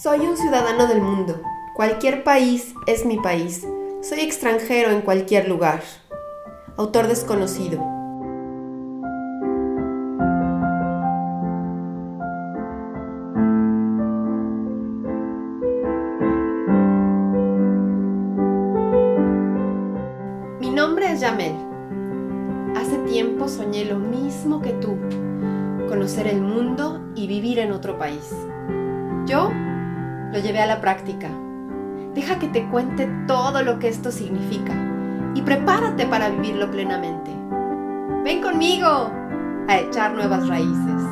Soy un ciudadano del mundo. Cualquier país es mi país. Soy extranjero en cualquier lugar. Autor desconocido. Mi nombre es Yamel. Hace tiempo soñé lo mismo que tú, conocer el mundo y vivir en otro país. Yo lo llevé a la práctica. Deja que te cuente todo lo que esto significa y prepárate para vivirlo plenamente. Ven conmigo a echar nuevas raíces.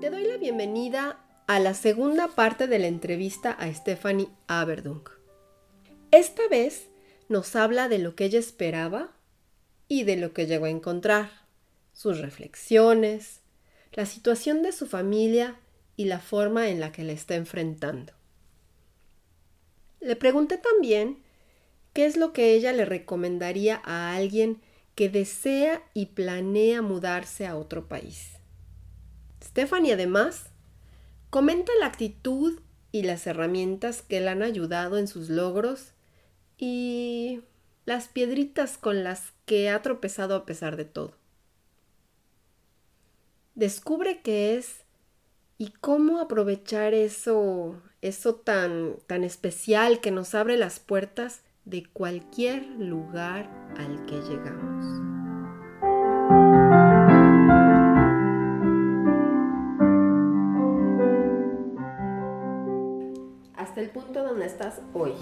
Te doy la bienvenida a la segunda parte de la entrevista a Stephanie Aberdunk. Esta vez nos habla de lo que ella esperaba y de lo que llegó a encontrar, sus reflexiones, la situación de su familia y la forma en la que le está enfrentando. Le pregunté también qué es lo que ella le recomendaría a alguien que desea y planea mudarse a otro país. Stephanie además comenta la actitud y las herramientas que le han ayudado en sus logros y las piedritas con las que ha tropezado a pesar de todo. Descubre qué es y cómo aprovechar eso, eso tan, tan especial que nos abre las puertas de cualquier lugar al que llegamos. Hasta el punto donde estás hoy.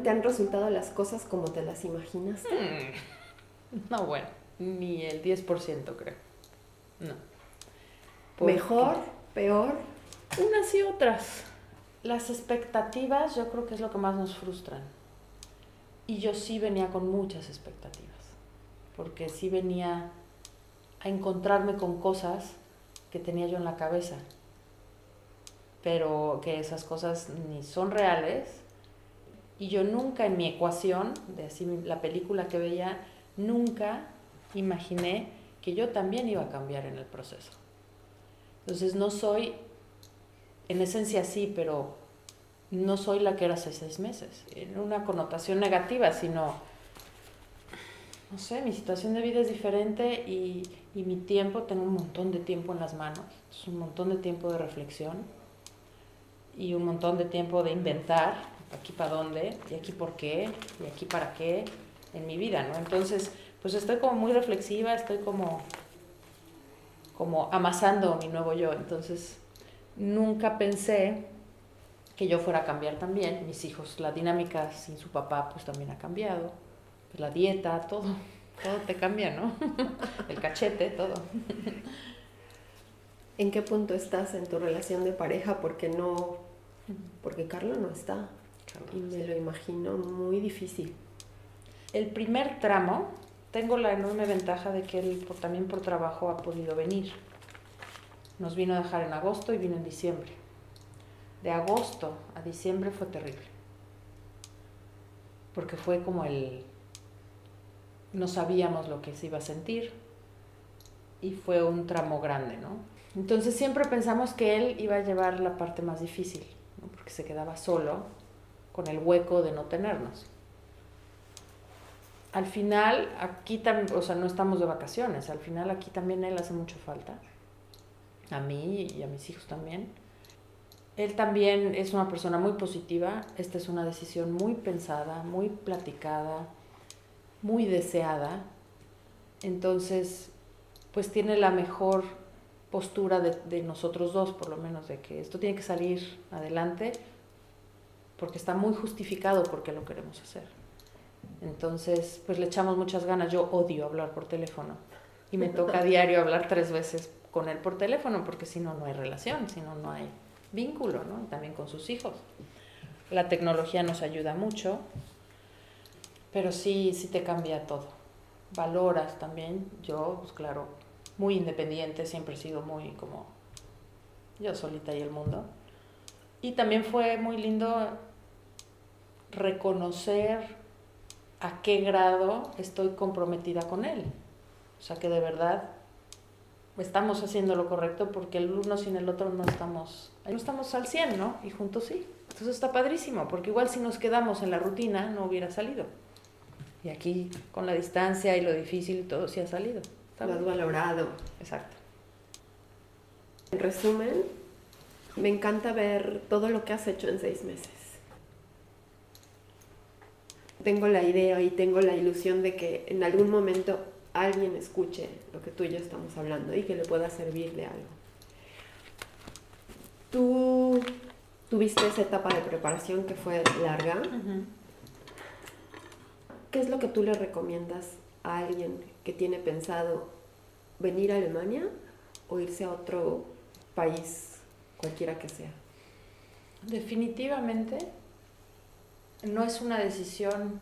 ¿Te han resultado las cosas como te las imaginas? Mm. No, bueno, ni el 10% creo. No. ¿Mejor? ¿Peor? Unas y otras. Las expectativas yo creo que es lo que más nos frustran. Y yo sí venía con muchas expectativas. Porque sí venía a encontrarme con cosas que tenía yo en la cabeza. Pero que esas cosas ni son reales y yo nunca en mi ecuación, de así la película que veía, nunca imaginé que yo también iba a cambiar en el proceso. Entonces no soy, en esencia sí, pero no soy la que era hace seis meses, en una connotación negativa, sino, no sé, mi situación de vida es diferente y, y mi tiempo, tengo un montón de tiempo en las manos, es un montón de tiempo de reflexión y un montón de tiempo de inventar aquí para dónde, y aquí por qué, y aquí para qué en mi vida, ¿no? Entonces, pues estoy como muy reflexiva, estoy como, como amasando mi nuevo yo. Entonces, nunca pensé que yo fuera a cambiar también. Mis hijos, la dinámica sin su papá, pues también ha cambiado. Pues, la dieta, todo, todo te cambia, ¿no? El cachete, todo. ¿En qué punto estás en tu relación de pareja? Porque no, porque Carlos no está. Y me lo imagino muy difícil. El primer tramo, tengo la enorme ventaja de que él por, también por trabajo ha podido venir. Nos vino a dejar en agosto y vino en diciembre. De agosto a diciembre fue terrible. Porque fue como el... No sabíamos lo que se iba a sentir. Y fue un tramo grande, ¿no? Entonces siempre pensamos que él iba a llevar la parte más difícil, ¿no? porque se quedaba solo con el hueco de no tenernos. Al final, aquí también, o sea, no estamos de vacaciones, al final aquí también él hace mucho falta, a mí y a mis hijos también. Él también es una persona muy positiva, esta es una decisión muy pensada, muy platicada, muy deseada, entonces, pues tiene la mejor postura de, de nosotros dos, por lo menos, de que esto tiene que salir adelante porque está muy justificado porque lo queremos hacer. Entonces, pues le echamos muchas ganas. Yo odio hablar por teléfono y me toca a diario hablar tres veces con él por teléfono porque si no, no hay relación, si no, no hay vínculo, ¿no? también con sus hijos. La tecnología nos ayuda mucho, pero sí, sí te cambia todo. Valoras también. Yo, pues claro, muy independiente, siempre he sido muy como yo solita y el mundo. Y también fue muy lindo reconocer a qué grado estoy comprometida con él. O sea, que de verdad estamos haciendo lo correcto porque el uno sin el otro no estamos, no estamos al 100, ¿no? Y juntos sí. Entonces está padrísimo, porque igual si nos quedamos en la rutina no hubiera salido. Y aquí con la distancia y lo difícil todo sí ha salido. lo has valorado. Exacto. En resumen, me encanta ver todo lo que has hecho en seis meses. Tengo la idea y tengo la ilusión de que en algún momento alguien escuche lo que tú y yo estamos hablando y que le pueda servir de algo. Tú tuviste esa etapa de preparación que fue larga. ¿Qué es lo que tú le recomiendas a alguien que tiene pensado venir a Alemania o irse a otro país, cualquiera que sea? Definitivamente no es una decisión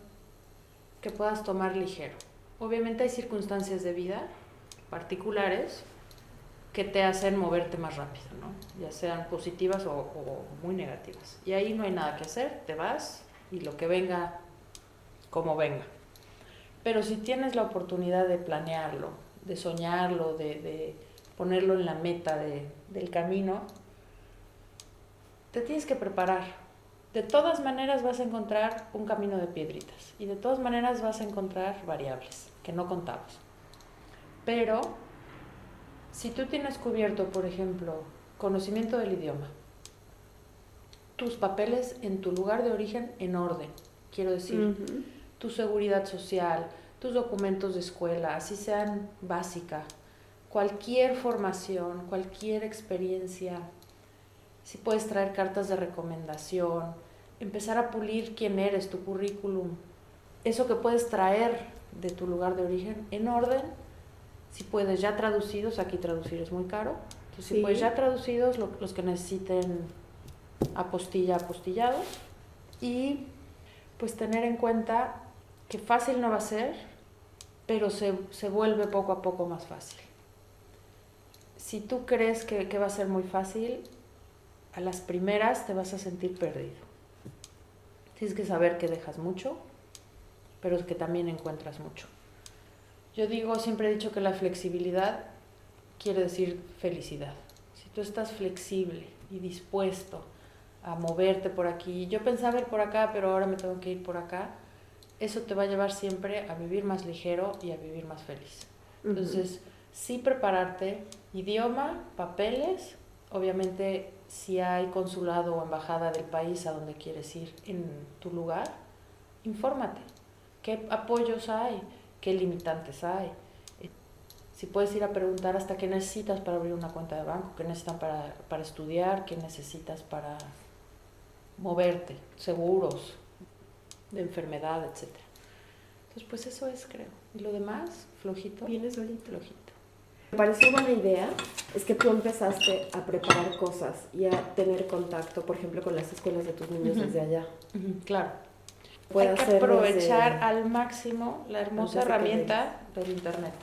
que puedas tomar ligero. Obviamente hay circunstancias de vida particulares que te hacen moverte más rápido, ¿no? ya sean positivas o, muy negativas. Y ahí no hay nada que hacer, te vas y lo que venga, como venga. Pero si tienes la oportunidad de planearlo, de soñarlo, de, ponerlo en la meta de, del camino, te tienes que preparar de todas maneras vas a encontrar un camino de piedritas y de todas maneras vas a encontrar variables que no contabas. Pero si tú tienes cubierto, por ejemplo, conocimiento del idioma, tus papeles en tu lugar de origen en orden, quiero decir, tu seguridad social, tus documentos de escuela, así sean básica, cualquier formación, cualquier experiencia si puedes traer cartas de recomendación, empezar a pulir quién eres, tu currículum, eso que puedes traer de tu lugar de origen en orden, si puedes ya traducidos, aquí traducir es muy caro, entonces si puedes ya traducidos los que necesiten apostilla, apostillados, y pues tener en cuenta que fácil no va a ser, pero se, se vuelve poco a poco más fácil. Si tú crees que, que va a ser muy fácil, a las primeras te vas a sentir perdido. Tienes que saber que dejas mucho, pero que también encuentras mucho. Yo digo, siempre he dicho que la flexibilidad quiere decir felicidad. Si tú estás flexible y dispuesto a moverte por aquí, yo pensaba ir por acá, pero ahora me tengo que ir por acá, eso te va a llevar siempre a vivir más ligero y a vivir más feliz. Entonces, sí prepararte, idioma, papeles, obviamente si hay consulado o embajada del país a donde quieres ir en tu lugar, infórmate. ¿Qué apoyos hay? ¿Qué limitantes hay? Si puedes ir a preguntar hasta qué necesitas para abrir una cuenta de banco, qué necesitan para, para estudiar, qué necesitas para moverte, seguros de enfermedad, etc. Entonces, pues eso es, creo. Y lo demás, flojito. Viene solito. Flojito. Me pareció buena idea es que tú empezaste a preparar cosas y a tener contacto, por ejemplo, con las escuelas de tus niños desde allá. Claro. Hay que aprovechar al máximo la hermosa herramienta del Internet.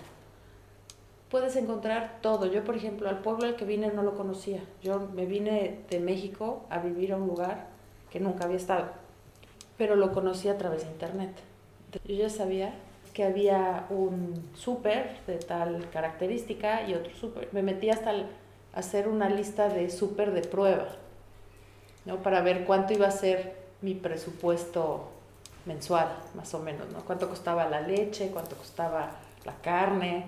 Puedes encontrar todo. Yo, por ejemplo, al pueblo al que vine no lo conocía. Yo me vine de México a vivir a un lugar que nunca había estado, pero lo conocí a través de Internet. Yo ya sabía que había un súper de tal característica y otro súper. Me metí hasta hacer una lista de súper de prueba, ¿no? Para ver cuánto iba a ser mi presupuesto mensual, más o menos, ¿no? Cuánto costaba la leche, cuánto costaba la carne.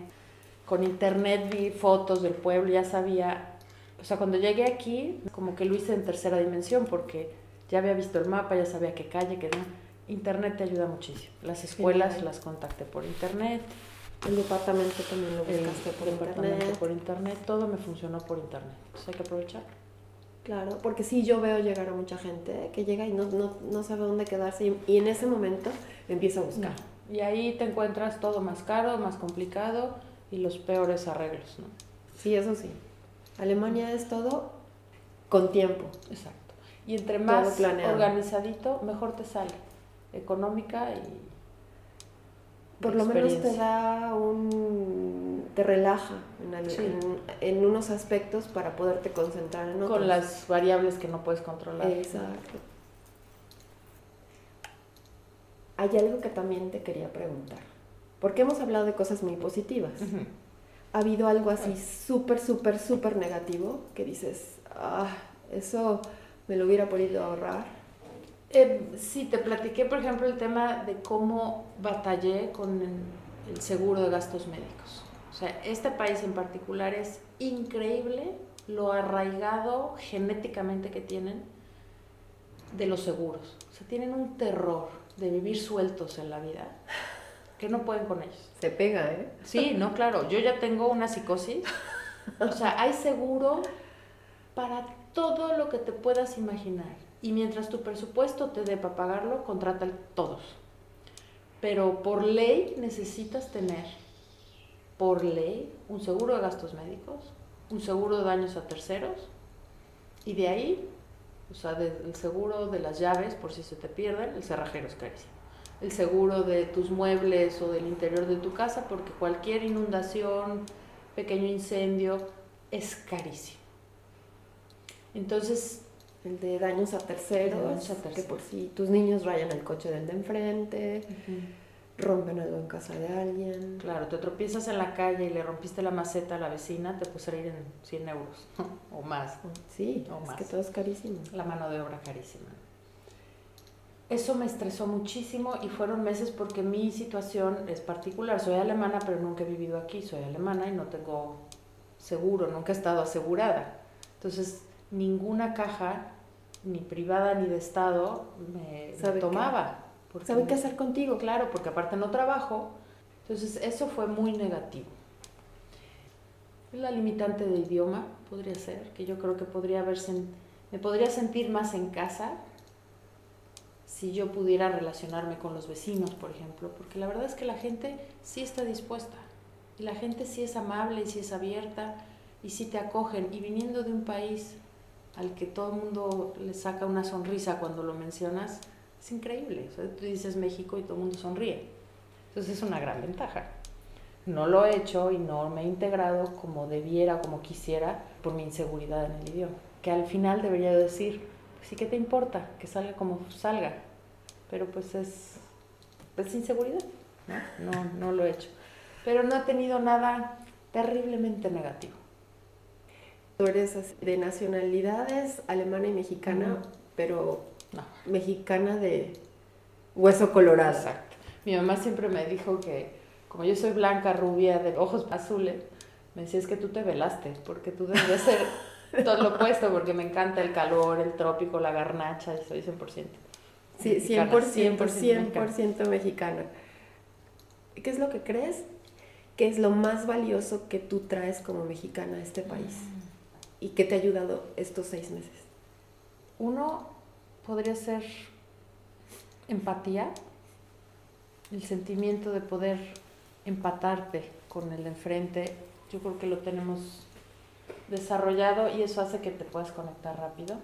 Con internet vi fotos del pueblo, ya sabía, o sea, cuando llegué aquí, como que lo hice en tercera dimensión, porque ya había visto el mapa, ya sabía qué calle, qué no Internet te ayuda muchísimo. Las escuelas las contacté por internet. El departamento también lo buscaste por internet. por internet. Todo me funcionó por internet. Entonces hay que aprovechar. Claro, porque sí yo veo llegar a mucha gente que llega y no, no, no sabe dónde quedarse y, en ese momento empieza a buscar. Y ahí te encuentras todo más caro, más complicado y los peores arreglos, ¿no? Sí, eso sí. Alemania es todo con tiempo. Exacto. Y entre más organizadito, mejor te sale económica y... Por lo menos te da un... te relaja en, en, unos aspectos para poderte concentrar en otros. Con las variables que no puedes controlar. Exacto. hay algo que también te quería preguntar, porque hemos hablado de cosas muy positivas. ¿Ha habido algo así súper, súper, súper negativo que dices, ah, eso me lo hubiera podido ahorrar? Eh, sí, te platiqué, por ejemplo, el tema de cómo batallé con el seguro de gastos médicos. O sea, este país en particular es increíble lo arraigado genéticamente que tienen de los seguros. O sea, tienen un terror de vivir sueltos en la vida que no pueden con ellos. Se pega, ¿eh? Sí, no, claro. Yo ya tengo una psicosis. O sea, hay seguro para todo lo que te puedas imaginar. Y mientras tu presupuesto te dé para pagarlo, contrata todos. Pero por ley necesitas tener, por ley, un seguro de gastos médicos, un seguro de daños a terceros, y de ahí o sea, el seguro de las llaves por si se te pierden, el cerrajero es carísimo. El seguro de tus muebles o del interior de tu casa, porque cualquier inundación, pequeño incendio, es carísimo. Entonces, el de daños a terceros, que por si tus niños rayan el coche del de enfrente rompen algo en casa de alguien. Claro, te tropiezas en la calle y le rompiste la maceta a la vecina, te en 100 euros o más. Sí, es que todo es carísimo. La mano de obra carísima. Eso me estresó muchísimo y fueron meses porque mi situación es particular. Soy alemana, pero nunca he vivido aquí. Soy alemana y no tengo seguro, nunca he estado asegurada. Entonces, ninguna caja, ni privada ni de Estado, me, tomaba. ¿Saben qué hacer contigo? Claro, porque aparte no trabajo. Entonces eso fue muy negativo. La limitante de idioma podría ser, que yo creo que podría haberse, me podría sentir más en casa si yo pudiera relacionarme con los vecinos, por ejemplo, porque la verdad es que la gente sí está dispuesta y la gente sí es amable y sí es abierta y sí te acogen y viniendo de un país al que todo el mundo le saca una sonrisa cuando lo mencionas, es increíble. tú dices México y todo el mundo sonríe. Entonces es una gran ventaja. No lo he hecho y no me he integrado como debiera como quisiera por mi inseguridad en el idioma. Que al final debería decir, pues sí que te importa, que salga como salga. Pero pues es, pues inseguridad. ¿no? no, no lo he hecho. Pero no he tenido nada terriblemente negativo. Tú eres de nacionalidades alemana y mexicana, pero no. Mexicana de hueso colorado. Exacto. Mi mamá siempre me dijo que, como yo soy blanca, rubia, de ojos azules, me decía, es que tú te velaste, porque tú debes ser todo lo opuesto, porque me encanta el calor, el trópico, la garnacha, y soy 100%. Sí, 100%, 100%, mexicana. ¿Qué es lo que crees que es lo más valioso que tú traes como mexicana a este país? Mm. ¿Y qué te ha ayudado estos seis meses? Uno, podría ser empatía, el sentimiento de poder empatarte con el de enfrente. Yo creo que lo tenemos desarrollado y eso hace que te puedas conectar rápido.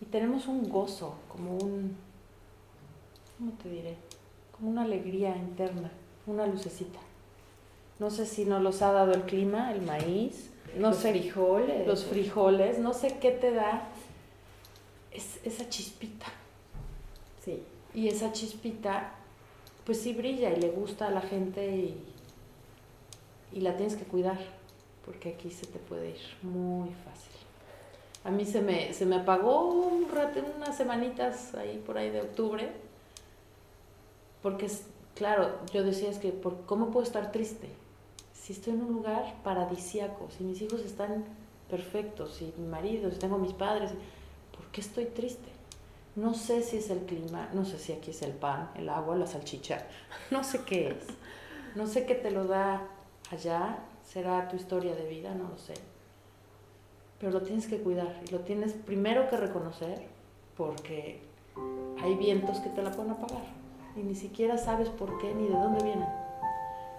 Y tenemos un gozo, como un, ¿cómo te diré? Como una alegría interna, una lucecita. No sé si nos los ha dado el clima, el maíz, no los sé, frijoles. Los frijoles, no sé qué te da es esa chispita. Sí. Y esa chispita, pues sí brilla y le gusta a la gente y, y la tienes que cuidar, porque aquí se te puede ir muy fácil. A mí se me, se me apagó un rato, unas semanitas ahí por ahí de octubre, porque claro, yo decía es que, ¿por, ¿cómo puedo estar triste? Si estoy en un lugar paradisiaco, si mis hijos están perfectos, si mi marido, si tengo mis padres, qué estoy triste? No sé si es el clima, no sé si aquí es el pan, el agua, la salchicha, no sé qué es. No sé qué te lo da allá, será tu historia de vida, no lo sé. Pero lo tienes que cuidar y lo tienes primero que reconocer porque hay vientos que te la pueden apagar y ni siquiera sabes por qué ni de dónde vienen.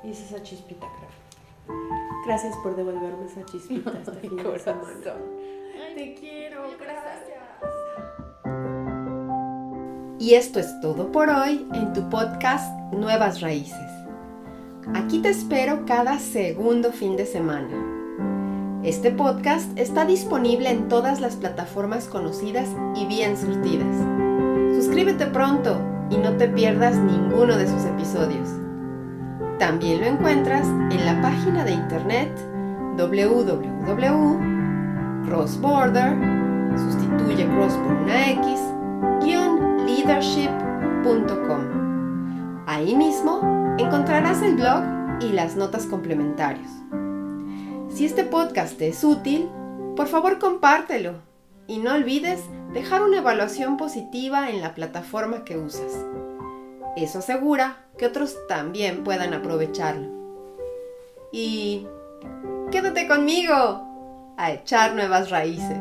Y es esa chispita, creo. Gracias por devolverme esa chispita este fin de Te quiero, gracias. Y esto es todo por hoy en tu podcast Nuevas Raíces. Aquí te espero cada segundo fin de semana. Este podcast está disponible en todas las plataformas conocidas y bien surtidas. Suscríbete pronto y no te pierdas ninguno de sus episodios. También lo encuentras en la página de internet www.crossborder, sustituye cross por una X, leadership.com. Ahí mismo encontrarás el blog y las notas complementarias. Si este podcast te es útil, por favor compártelo y no olvides dejar una evaluación positiva en la plataforma que usas. Eso asegura que otros también puedan aprovecharlo. Y quédate conmigo a echar nuevas raíces.